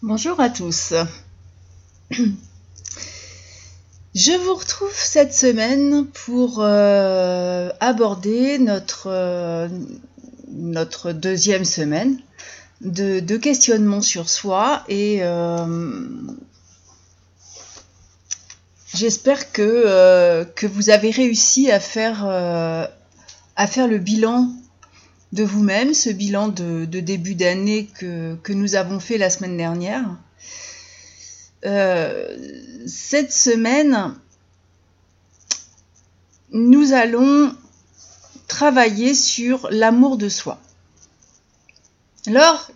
Bonjour à tous. Je vous retrouve cette semaine pour euh, aborder notre, euh, notre deuxième semaine de, questionnement sur soi et euh, j'espère que, que vous avez réussi à faire, à faire le bilan de vous-même, ce bilan de, début d'année que, nous avons fait la semaine dernière. Euh, cette semaine, nous allons travailler sur l'amour de soi. Alors,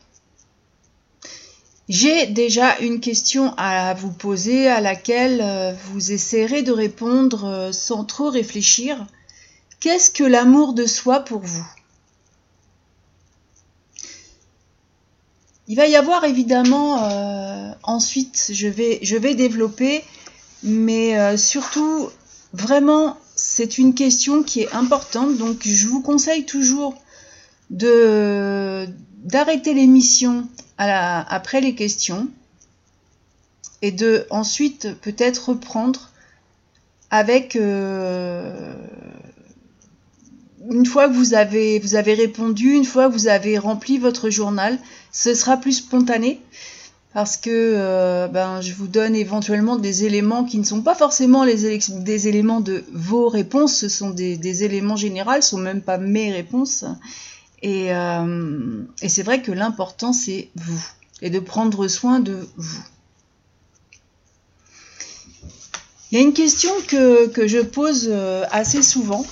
j'ai déjà une question à vous poser à laquelle euh, vous essaierez de répondre euh, sans trop réfléchir. Qu'est-ce que l'amour de soi pour vous? Il va y avoir évidemment euh, ensuite, je vais, je vais développer, mais euh, surtout, vraiment, c'est une question qui est importante. Donc, je vous conseille toujours de d'arrêter l'émission après les questions et de ensuite peut-être reprendre avec euh, une fois que vous avez, vous avez répondu, une fois que vous avez rempli votre journal, ce sera plus spontané parce que euh, ben, je vous donne éventuellement des éléments qui ne sont pas forcément les des éléments de vos réponses, ce sont des, éléments généraux, ce sont même pas mes réponses. Et, euh, et c'est vrai que l'important c'est vous et de prendre soin de vous. Il y a une question que, que je pose euh, assez souvent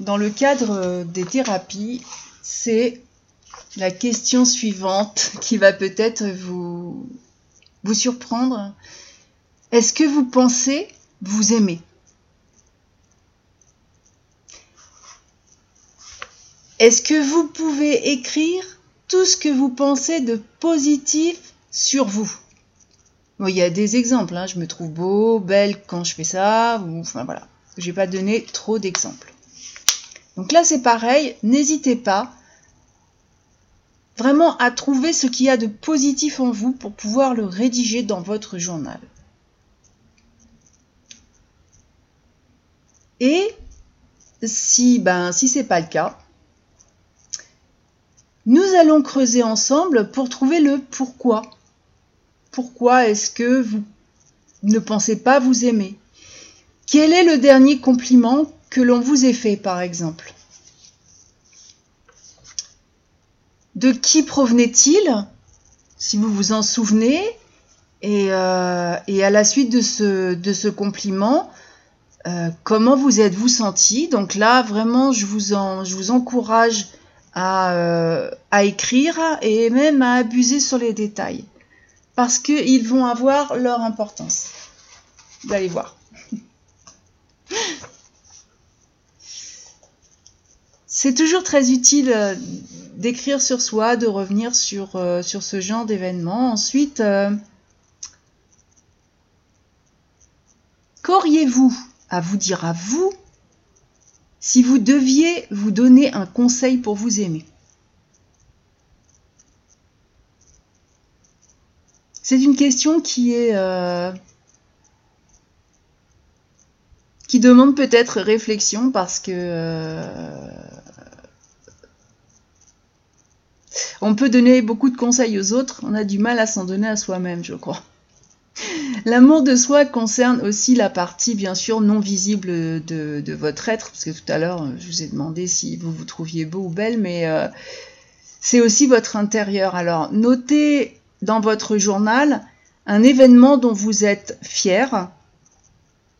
dans le cadre des thérapies, c'est la question suivante qui va peut-être vous, vous surprendre. Est-ce que vous pensez vous aimer? Est-ce que vous pouvez écrire tout ce que vous pensez de positif sur vous? Il y a des exemples, hein. je me trouve beau, belle quand je fais ça, enfin voilà. Je vais pas donner trop d'exemples. Donc là, c'est pareil, n'hésitez pas vraiment à trouver ce qu'il y a de positif en vous pour pouvoir le rédiger dans votre journal. Et si ben si c'est pas le cas, nous allons creuser ensemble pour trouver le pourquoi. Pourquoi est-ce que vous ne pensez pas vous aimer? Quel est le dernier compliment que l'on vous ait fait, par exemple. De qui provenait-il Si vous vous en souvenez, et, euh, à la suite de ce, de compliment, euh, comment vous êtes-vous senti? Donc là, vraiment, je vous, en, je vous encourage à, euh, à, écrire et même à abuser sur les détails. Parce qu'ils vont avoir leur importance. Vous allez voir. c'est toujours très utile euh, d'écrire sur soi, de revenir sur, euh, sur ce genre d'événement. Ensuite, euh, qu'auriez-vous à vous dire à vous si vous deviez vous donner un conseil pour vous aimer? C'est une question qui est qui demande peut-être réflexion parce que on peut donner beaucoup de conseils aux autres, on a du mal à s'en donner à soi-même, je crois. L'amour de soi concerne aussi la partie bien sûr non visible de, votre être, parce que tout à l'heure je vous ai demandé si vous vous trouviez beau ou belle, mais euh, c'est aussi votre intérieur. Alors notez dans votre journal un événement dont vous êtes fier,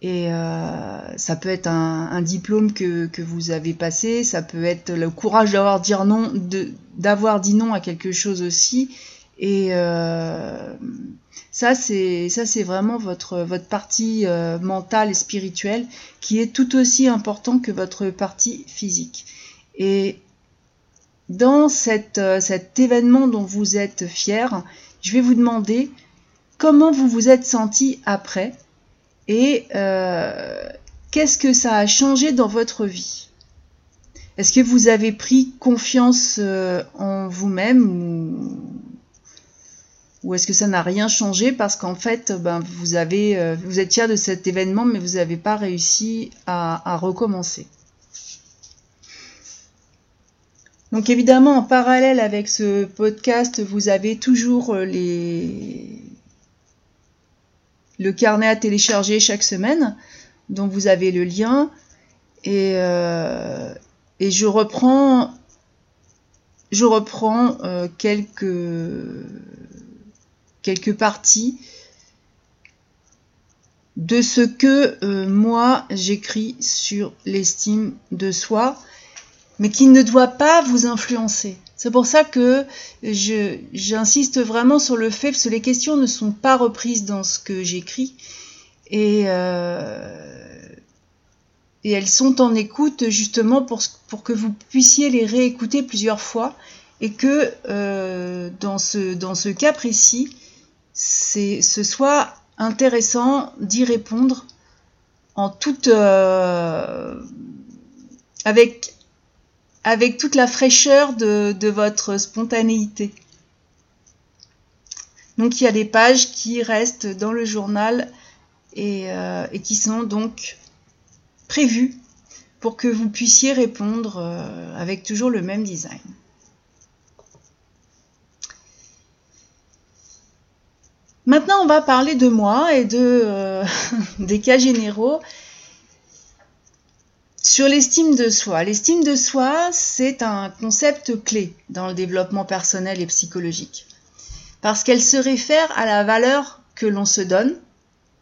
et euh, ça peut être un, diplôme que, que, vous avez passé, ça peut être le courage d'avoir dire non, d'avoir dit non à quelque chose aussi. Et euh, ça, c'est ça, c'est vraiment votre votre partie euh, mentale et spirituelle qui est tout aussi important que votre partie physique. Et dans cet événement dont vous êtes fier, je vais vous demander comment vous vous êtes senti après et euh, qu'est-ce que ça a changé dans votre vie? Est-ce que vous avez pris confiance euh, en vous-même Ou est-ce que ça n'a rien changé? Parce qu'en fait, ben, vous, avez, euh, vous êtes fier de cet événement, mais vous n'avez pas réussi à, recommencer. Donc évidemment, en parallèle avec ce podcast, vous avez toujours les... le carnet à télécharger chaque semaine, dont vous avez le lien. Et, euh, je reprends, je reprends quelques quelques parties de ce que euh, moi j'écris sur l'estime de soi, mais qui ne doit pas vous influencer. C'est pour ça que j'insiste vraiment sur le fait que les questions ne sont pas reprises dans ce que j'écris et, euh, elles sont en écoute justement pour, pour que vous puissiez les réécouter plusieurs fois et que euh, dans, ce, dans ce cas précis, ce soit intéressant d'y répondre en toute euh, avec avec toute la fraîcheur de, votre spontanéité. Donc il y a des pages qui restent dans le journal et, euh, qui sont donc prévues pour que vous puissiez répondre euh, avec toujours le même design. Maintenant, on va parler de moi et de, euh, des cas généraux sur l'estime de soi. L'estime de soi, c'est un concept clé dans le développement personnel et psychologique. Parce qu'elle se réfère à la valeur que l'on se donne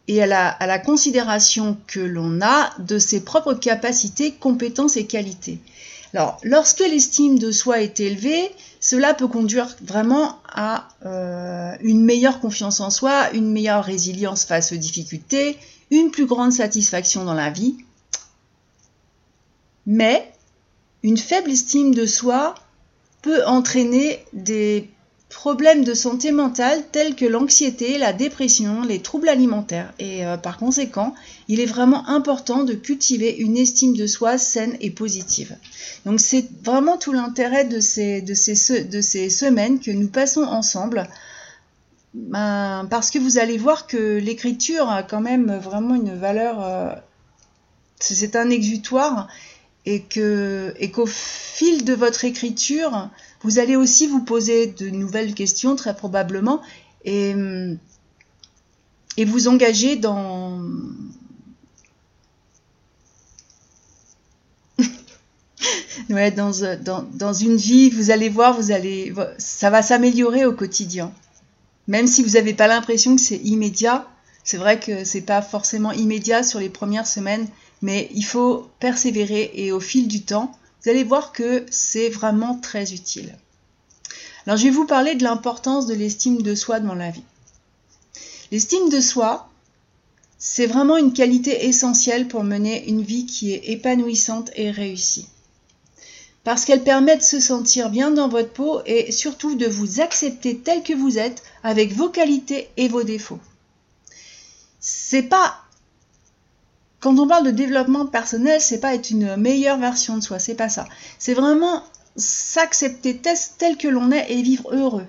et à la, considération que l'on a de ses propres capacités, compétences et qualités. Alors, lorsque l'estime de soi est élevée, cela peut conduire vraiment à euh, une meilleure confiance en soi, une meilleure résilience face aux difficultés, une plus grande satisfaction dans la vie. Mais une faible estime de soi peut entraîner des problèmes de santé mentale tels que l'anxiété, la dépression, les troubles alimentaires. Et euh, par conséquent, il est vraiment important de cultiver une estime de soi saine et positive. Donc c'est vraiment tout l'intérêt de ces, semaines que nous passons ensemble. Ben, parce que vous allez voir que l'écriture a quand même vraiment une valeur... Euh, c'est un exutoire et que et qu'au fil de votre écriture, vous allez aussi vous poser de nouvelles questions très probablement et, et vous engager dans ouais, dans, dans, dans, une vie, vous allez voir, vous allez, ça va s'améliorer au quotidien. Même si vous n'avez pas l'impression que c'est immédiat, c'est vrai que c'est pas forcément immédiat sur les premières semaines, mais il faut persévérer et au fil du temps, vous allez voir que c'est vraiment très utile. Alors je vais vous parler de l'importance de l'estime de soi dans la vie. L'estime de soi, c'est vraiment une qualité essentielle pour mener une vie qui est épanouissante et réussie. Parce qu'elle permet de se sentir bien dans votre peau et surtout de vous accepter tel que vous êtes avec vos qualités et vos défauts. C'est pas quand on parle de développement personnel, c'est pas être une meilleure version de soi, c'est pas ça. C'est vraiment s'accepter tel que l'on est et vivre heureux.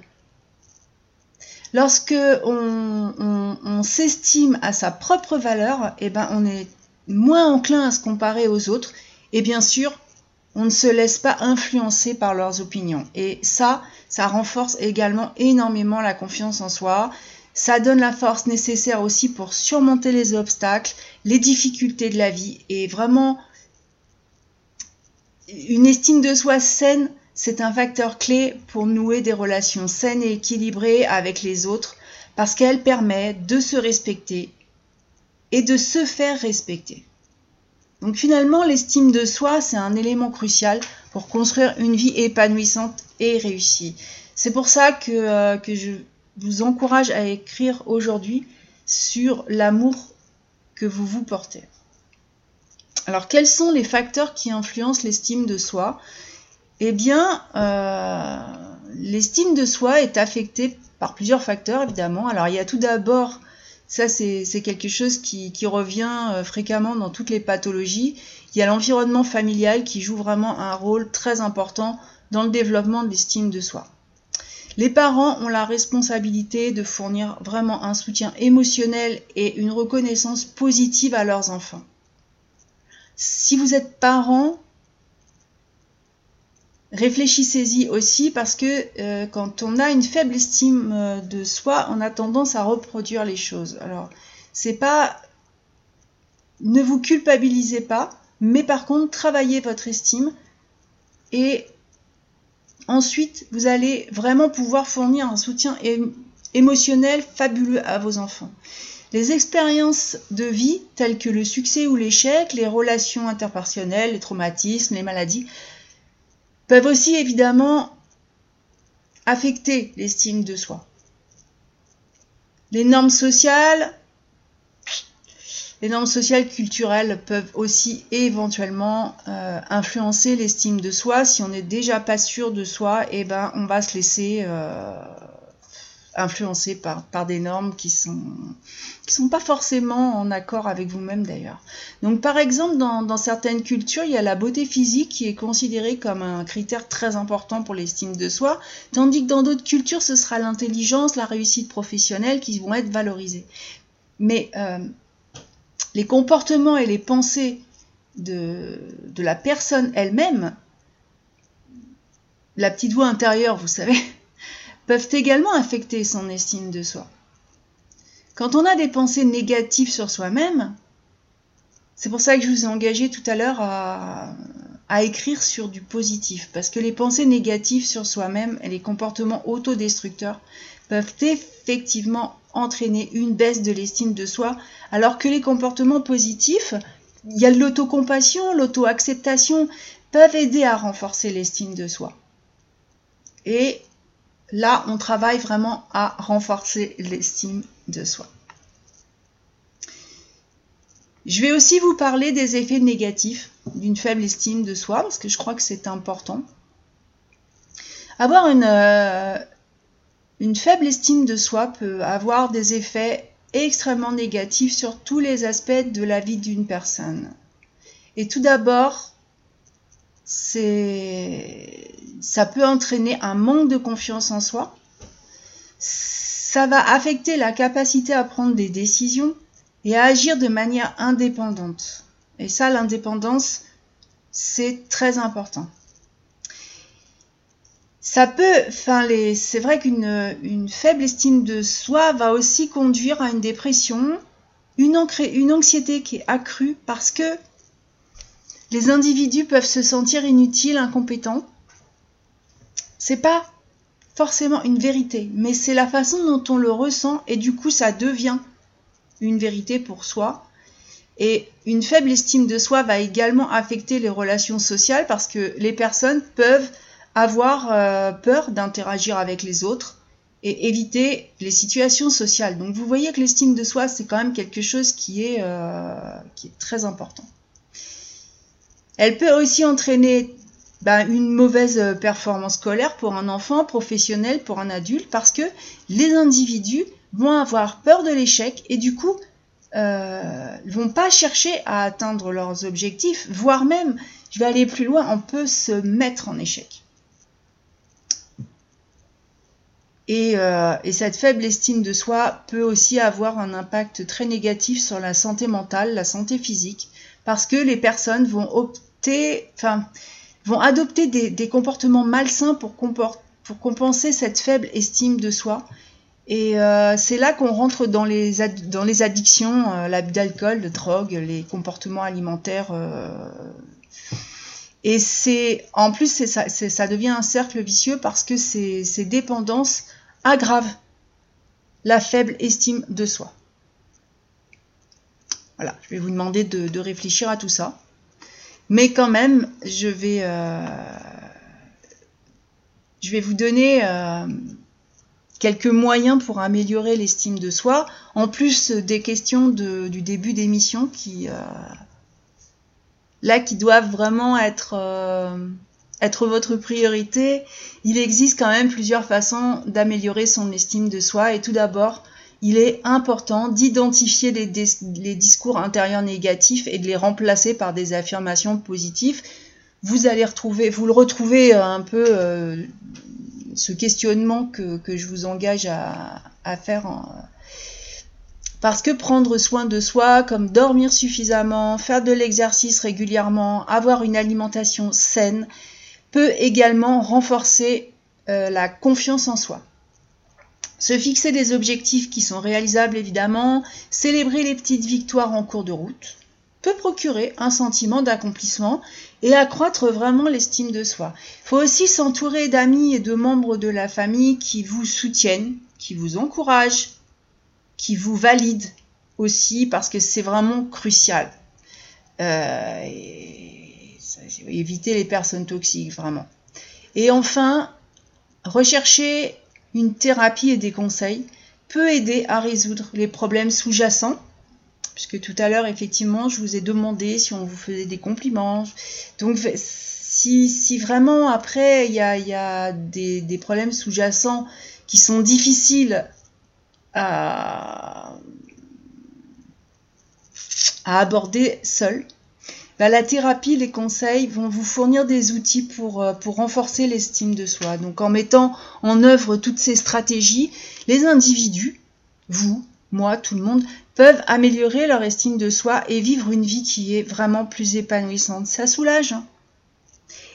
Lorsque on, s'estime à sa propre valeur, eh ben on est moins enclin à se comparer aux autres et bien sûr, on ne se laisse pas influencer par leurs opinions. Et ça, ça renforce également énormément la confiance en soi, ça donne la force nécessaire aussi pour surmonter les obstacles, les difficultés de la vie. Et vraiment, une estime de soi saine, c'est un facteur clé pour nouer des relations saines et équilibrées avec les autres parce qu'elle permet de se respecter et de se faire respecter. Donc finalement, l'estime de soi, c'est un élément crucial pour construire une vie épanouissante et réussie. C'est pour ça que, euh, que je vous encourage à écrire aujourd'hui sur l'amour que vous vous portez. Alors, quels sont les facteurs qui influencent l'estime de soi? Eh bien, euh, l'estime de soi est affectée par plusieurs facteurs, évidemment. Alors, il y a tout d'abord, ça c'est quelque chose qui, revient euh, fréquemment dans toutes les pathologies, il y a l'environnement familial qui joue vraiment un rôle très important dans le développement de l'estime de soi. Les parents ont la responsabilité de fournir vraiment un soutien émotionnel et une reconnaissance positive à leurs enfants. Si vous êtes parent, réfléchissez-y aussi parce que euh, quand on a une faible estime euh, de soi, on a tendance à reproduire les choses. Alors, c'est pas ne vous culpabilisez pas, mais par contre, travaillez votre estime et ensuite, vous allez vraiment pouvoir fournir un soutien émotionnel fabuleux à vos enfants. Les expériences de vie telles que le succès ou l'échec, les relations interpersonnelles, les traumatismes, les maladies, peuvent aussi évidemment affecter l'estime de soi. Les normes sociales, les normes sociales culturelles peuvent aussi éventuellement euh, influencer l'estime de soi. Si on n'est déjà pas sûr de soi, eh ben, on va se laisser euh, influencé par, par des normes qui sont qui sont pas forcément en accord avec vous-même d'ailleurs. Donc par exemple dans, dans, certaines cultures il y a la beauté physique qui est considérée comme un critère très important pour l'estime de soi, tandis que dans d'autres cultures ce sera l'intelligence, la réussite professionnelle qui vont être valorisées. Mais euh, les comportements et les pensées de, la personne elle-même, la petite voix intérieure, vous savez, peuvent également affecter son estime de soi. Quand on a des pensées négatives sur soi-même, c'est pour ça que je vous ai engagé tout à l'heure à, écrire sur du positif, parce que les pensées négatives sur soi-même et les comportements autodestructeurs peuvent effectivement entraîner une baisse de l'estime de soi, alors que les comportements positifs, il y a l'autocompassion, l'auto-acceptation, peuvent aider à renforcer l'estime de soi. Et là, on travaille vraiment à renforcer l'estime de soi. Je vais aussi vous parler des effets négatifs d'une faible estime de soi, parce que je crois que c'est important. Avoir une, euh, une faible estime de soi peut avoir des effets extrêmement négatifs sur tous les aspects de la vie d'une personne. Et tout d'abord, ça peut entraîner un manque de confiance en soi. Ça va affecter la capacité à prendre des décisions et à agir de manière indépendante. Et ça, l'indépendance, c'est très important. Ça peut, enfin, c'est vrai qu'une une faible estime de soi va aussi conduire à une dépression, une, une anxiété qui est accrue parce que les individus peuvent se sentir inutiles, incompétents, c'est pas forcément une vérité, mais c'est la façon dont on le ressent et du coup ça devient une vérité pour soi. Et une faible estime de soi va également affecter les relations sociales parce que les personnes peuvent avoir euh, peur d'interagir avec les autres et éviter les situations sociales. Donc vous voyez que l'estime de soi, c'est quand même quelque chose qui est, euh, très important. Elle peut aussi entraîner bah, une mauvaise performance scolaire pour un enfant, professionnel pour un adulte, parce que les individus vont avoir peur de l'échec et du coup euh, vont pas chercher à atteindre leurs objectifs, voire même, je vais aller plus loin, on peut se mettre en échec. Et, euh, et, cette faible estime de soi peut aussi avoir un impact très négatif sur la santé mentale, la santé physique, parce que les personnes vont adopter des, comportements malsains pour, compenser cette faible estime de soi. Et euh, c'est là qu'on rentre dans les, addictions, euh, l'abus d'alcool, de drogue, les comportements alimentaires. Euh. et c'est en plus, ça, devient un cercle vicieux parce que ces dépendances aggravent la faible estime de soi. Voilà, je vais vous demander de réfléchir à tout ça. Mais quand même, je vais, euh, je vais vous donner euh, quelques moyens pour améliorer l'estime de soi, en plus des questions du début d'émission qui, euh, là, qui doivent vraiment être, être votre priorité. Il existe quand même plusieurs façons d'améliorer son estime de soi. Et tout d'abord, il est important d'identifier les, discours intérieurs négatifs et de les remplacer par des affirmations positives. Vous allez retrouver, vous le retrouvez euh, un peu euh, ce questionnement que, je vous engage à faire. parce que prendre soin de soi, comme dormir suffisamment, faire de l'exercice régulièrement, avoir une alimentation saine, peut également renforcer euh, la confiance en soi. Se fixer des objectifs qui sont réalisables évidemment, célébrer les petites victoires en cours de route, peut procurer un sentiment d'accomplissement et accroître vraiment l'estime de soi. Il faut aussi s'entourer d'amis et de membres de la famille qui vous soutiennent, qui vous encouragent, qui vous valident aussi parce que c'est vraiment crucial. Euh, éviter les personnes toxiques, vraiment. Et enfin, rechercher une thérapie et des conseils peut aider à résoudre les problèmes sous-jacents puisque tout à l'heure, effectivement, je vous ai demandé si on vous faisait des compliments. Donc, si, vraiment après, il y a, des, problèmes sous-jacents qui sont difficiles à, aborder seul, bah, la thérapie, les conseils vont vous fournir des outils pour, euh, pour renforcer l'estime de soi. Donc en mettant en œuvre toutes ces stratégies, les individus, vous, moi, tout le monde, peuvent améliorer leur estime de soi et vivre une vie qui est vraiment plus épanouissante. Ça soulage. Hein.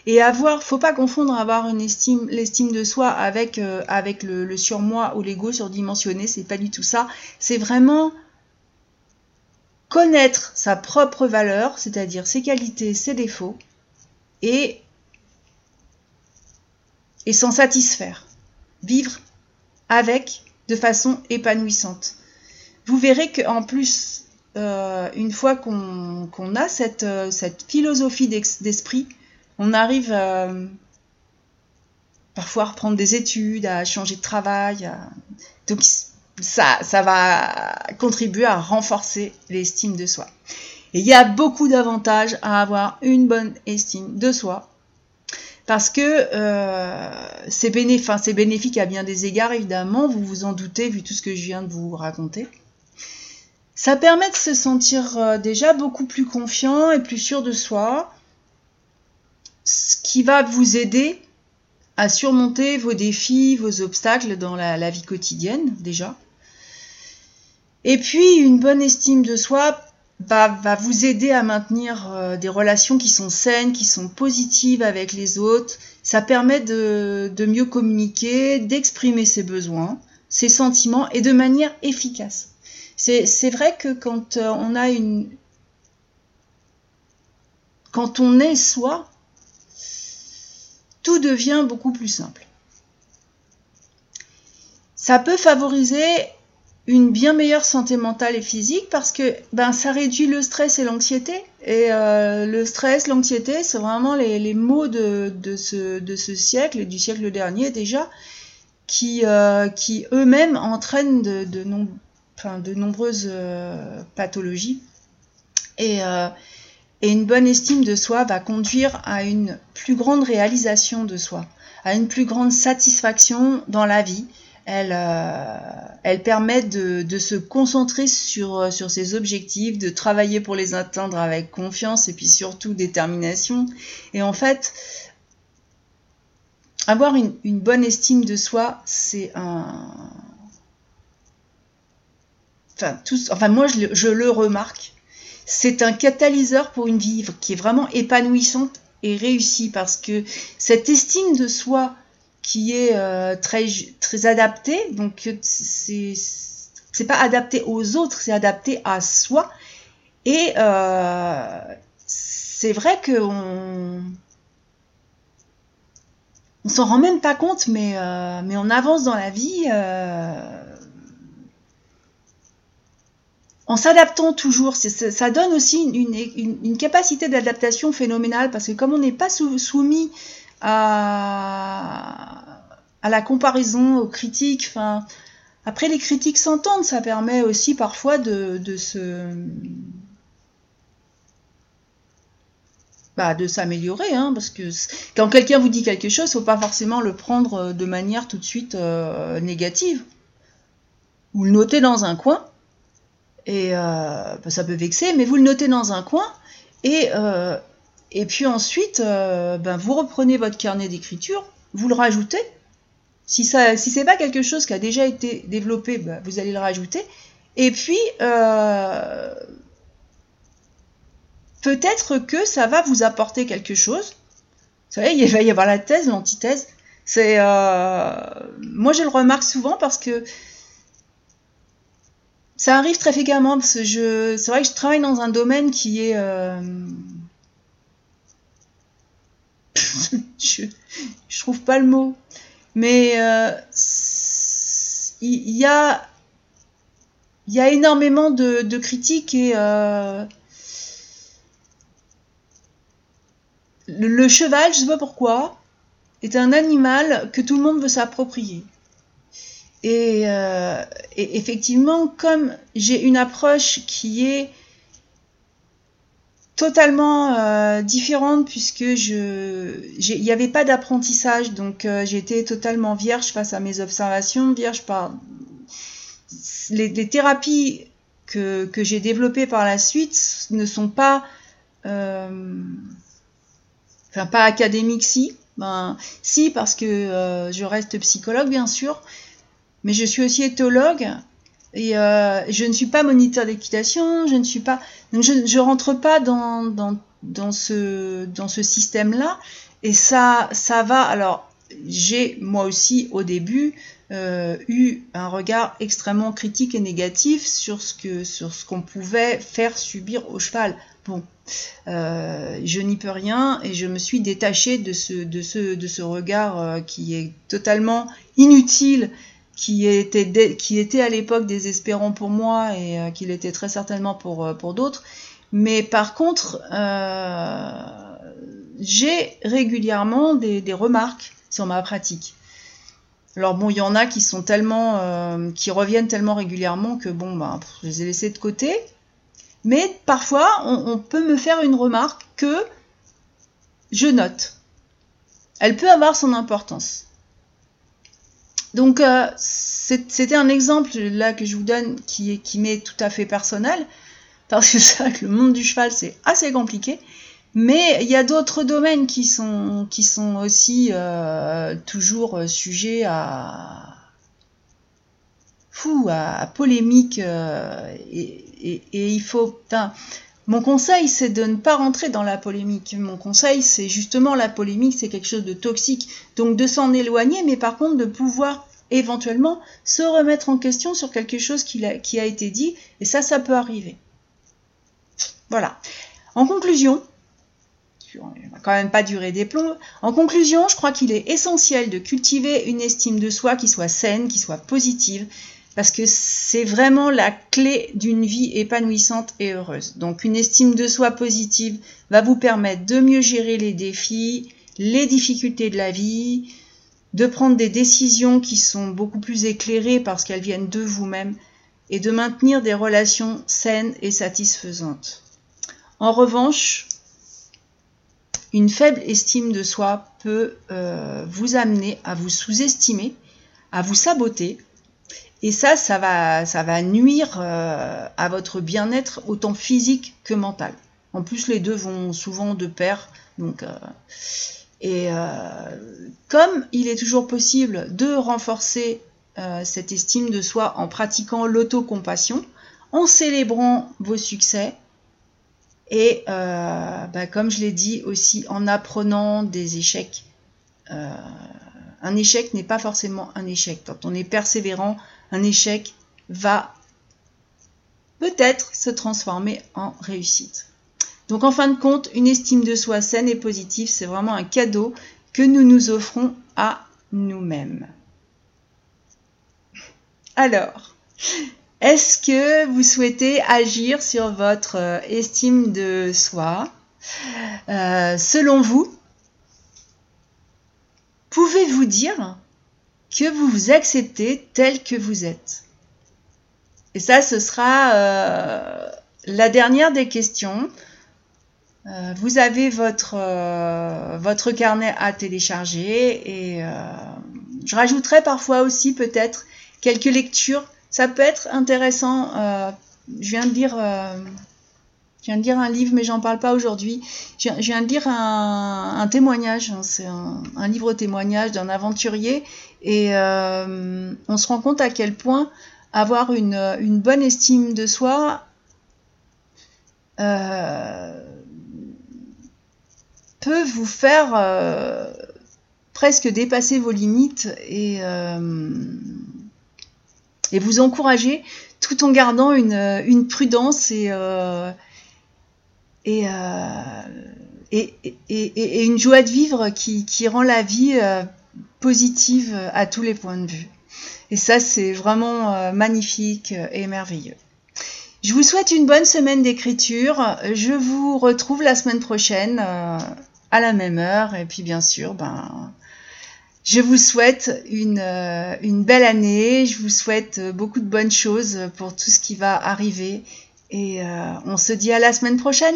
et avoir, faut pas confondre avoir une estime, l'estime de soi avec, euh, avec le, surmoi ou l'ego surdimensionné, c'est pas du tout ça. C'est vraiment connaître sa propre valeur, c'est-à-dire ses qualités, ses défauts, et, s'en satisfaire. Vivre avec de façon épanouissante vous verrez qu'en plus, euh, une fois qu'on a cette, euh, philosophie d'esprit, on arrive euh, parfois à reprendre des études, à changer de travail. Donc ça, va contribuer à renforcer l'estime de soi. Et il y a beaucoup d'avantages à avoir une bonne estime de soi. Parce que c'est bénéfique à bien des égards, évidemment, vous vous en doutez vu tout ce que je viens de vous raconter. Ça permet de se sentir euh, déjà beaucoup plus confiant et plus sûr de soi, ce qui va vous aider à surmonter vos défis, vos obstacles dans la, vie quotidienne déjà. Et puis une bonne estime de soi va, vous aider à maintenir euh, des relations qui sont saines, qui sont positives avec les autres. Ça permet de mieux communiquer, d'exprimer ses besoins, ses sentiments et de manière efficace. C'est vrai que quand euh, on a une. Quand on est soi, tout devient beaucoup plus simple. Ça peut favoriser une bien meilleure santé mentale et physique parce que ben, ça réduit le stress et l'anxiété. Et euh, le stress, l'anxiété, c'est vraiment les, les mots de, ce, de, ce, du siècle dernier déjà, qui, euh, eux-mêmes entraînent de, nombreuses euh, pathologies. Euh, et, une bonne estime de soi va conduire à une plus grande réalisation de soi, à une plus grande satisfaction dans la vie. Elle, euh, elle permet de, se concentrer sur, sur ses objectifs, de travailler pour les atteindre avec confiance et puis surtout détermination. Et en fait, avoir une bonne estime de soi, c'est un, enfin moi je, le remarque, c'est un catalyseur pour une vie qui est vraiment épanouissante et réussie parce que cette estime de soi qui est euh, très, très adaptée, donc c'est c'est pas adapté aux autres, c'est adapté à soi. Et euh, c'est vrai qu'on on s'en rend même pas compte, mais, euh, mais on avance dans la vie en s'adaptant toujours. Ça donne aussi une, capacité d'adaptation phénoménale parce que comme on n'est pas soumis à, la comparaison, aux critiques, enfin, après les critiques s'entendent, ça permet aussi parfois de, se... Bah, de s'améliorer, hein, parce que quand quelqu'un vous dit quelque chose, il faut pas forcément le prendre de manière tout de suite euh, négative. Ou le noter dans un coin, et euh, bah, ça peut vexer, mais vous le notez dans un coin. Et, euh, et puis ensuite, euh, ben, vous reprenez votre carnet d'écriture, vous le rajoutez. Si si c'est pas quelque chose qui a déjà été développé, bah, vous allez le rajouter. Et puis, euh, peut-être que ça va vous apporter quelque chose. Vous savez, il va y avoir la thèse, l'antithèse. Euh, moi, je le remarque souvent parce que ça arrive très fréquemment. Parce que c'est vrai que je travaille dans un domaine qui est euh, je, je trouve pas le mot. Mais euh, il y, a, y a énormément de, critiques et euh, le, cheval, je sais pas pourquoi, est un animal que tout le monde veut s'approprier. Et, euh, et, effectivement, comme j'ai une approche qui est totalement euh, différente puisque je il n'y avait pas d'apprentissage. Donc euh, j'étais totalement vierge face à mes observations vierge par les, thérapies que, que j'ai développées par la suite ne sont pas euh, enfin pas académiques si. Ben si parce que je reste psychologue bien sûr. Mais je suis aussi éthologue et euh, je ne suis pas moniteur d'équitation, je ne suis pas. Donc je ne rentre pas dans, ce, système-là. Et ça, ça va. Alors, j'ai moi aussi au début euh, eu un regard extrêmement critique et négatif sur ce qu'on pouvait faire subir au cheval. Bon, euh, je n'y peux rien et je me suis détachée de ce, regard qui est totalement inutile qui était, qui était à l'époque désespérant pour moi et euh, qu'il était très certainement pour, euh, pour d'autres. Mais par contre, euh, j'ai régulièrement des, des, remarques sur ma pratique. Alors bon, il y en a qui sont tellement, qui reviennent tellement régulièrement que bon, ben, je les ai laissés de côté. Mais parfois, on peut me faire une remarque que je note. Elle peut avoir son importance. Donc euh, c'était un exemple là que je vous donne qui, qui m'est tout à fait personnel, parce que c'est vrai que le monde du cheval c'est assez compliqué, mais il y a d'autres domaines qui sont, qui sont aussi euh, toujours sujets à, fou, à, polémique, euh, et, il faut... Mon conseil, c'est de ne pas rentrer dans la polémique. Mon conseil, c'est justement la polémique, c'est quelque chose de toxique. Donc de s'en éloigner, mais par contre de pouvoir éventuellement se remettre en question sur quelque chose qui a, qui a été dit. Et ça, ça peut arriver. Voilà. En conclusion, on va quand même pas durer des plombs. En conclusion, je crois qu'il est essentiel de cultiver une estime de soi qui soit saine, qui soit positive, parce que c'est vraiment la clé d'une vie épanouissante et heureuse. Donc une estime de soi positive va vous permettre de mieux gérer les défis, les difficultés de la vie, de prendre des décisions qui sont beaucoup plus éclairées parce qu'elles viennent de vous-même et de maintenir des relations saines et satisfaisantes. En revanche, une faible estime de soi peut euh, vous amener à vous sous-estimer, à vous saboter, et ça, ça va, ça va nuire euh, à votre bien-être autant physique que mental. En plus, les deux vont souvent de pair. Donc, euh, et euh, comme il est toujours possible de renforcer cette estime de soi en pratiquant l'autocompassion, en célébrant vos succès, et bah, comme je l'ai dit aussi en apprenant des échecs. Un échec n'est pas forcément un échec. Quand on est persévérant, un échec va peut-être se transformer en réussite. Donc en fin de compte, une estime de soi saine et positive, c'est vraiment un cadeau que nous nous offrons à nous-mêmes. Alors, est-ce que vous souhaitez agir sur votre euh, estime de soi? Euh, Selon vous, pouvez-vous dire que vous vous acceptez tel que vous êtes? Et ça, ce sera euh, la dernière des questions. Euh, vous avez votre, euh, votre carnet à télécharger et je rajouterai parfois aussi peut-être quelques lectures. Ça peut être intéressant. Je viens de lire Je viens de lire un livre, mais j'en parle pas aujourd'hui. Je viens de lire un, témoignage. Hein. c'est un, livre témoignage d'un aventurier. Et euh, on se rend compte à quel point avoir une, bonne estime de soi euh, peut vous faire euh, presque dépasser vos limites et, vous encourager tout en gardant une, prudence et, et, et, une joie de vivre qui, rend la vie euh, positive à tous les points de vue. Et ça, c'est vraiment euh, magnifique et merveilleux. Je vous souhaite une bonne semaine d'écriture. Je vous retrouve la semaine prochaine à la même heure. Et puis, bien sûr, ben, je vous souhaite une belle année. Je vous souhaite beaucoup de bonnes choses pour tout ce qui va arriver. Et on se dit à la semaine prochaine.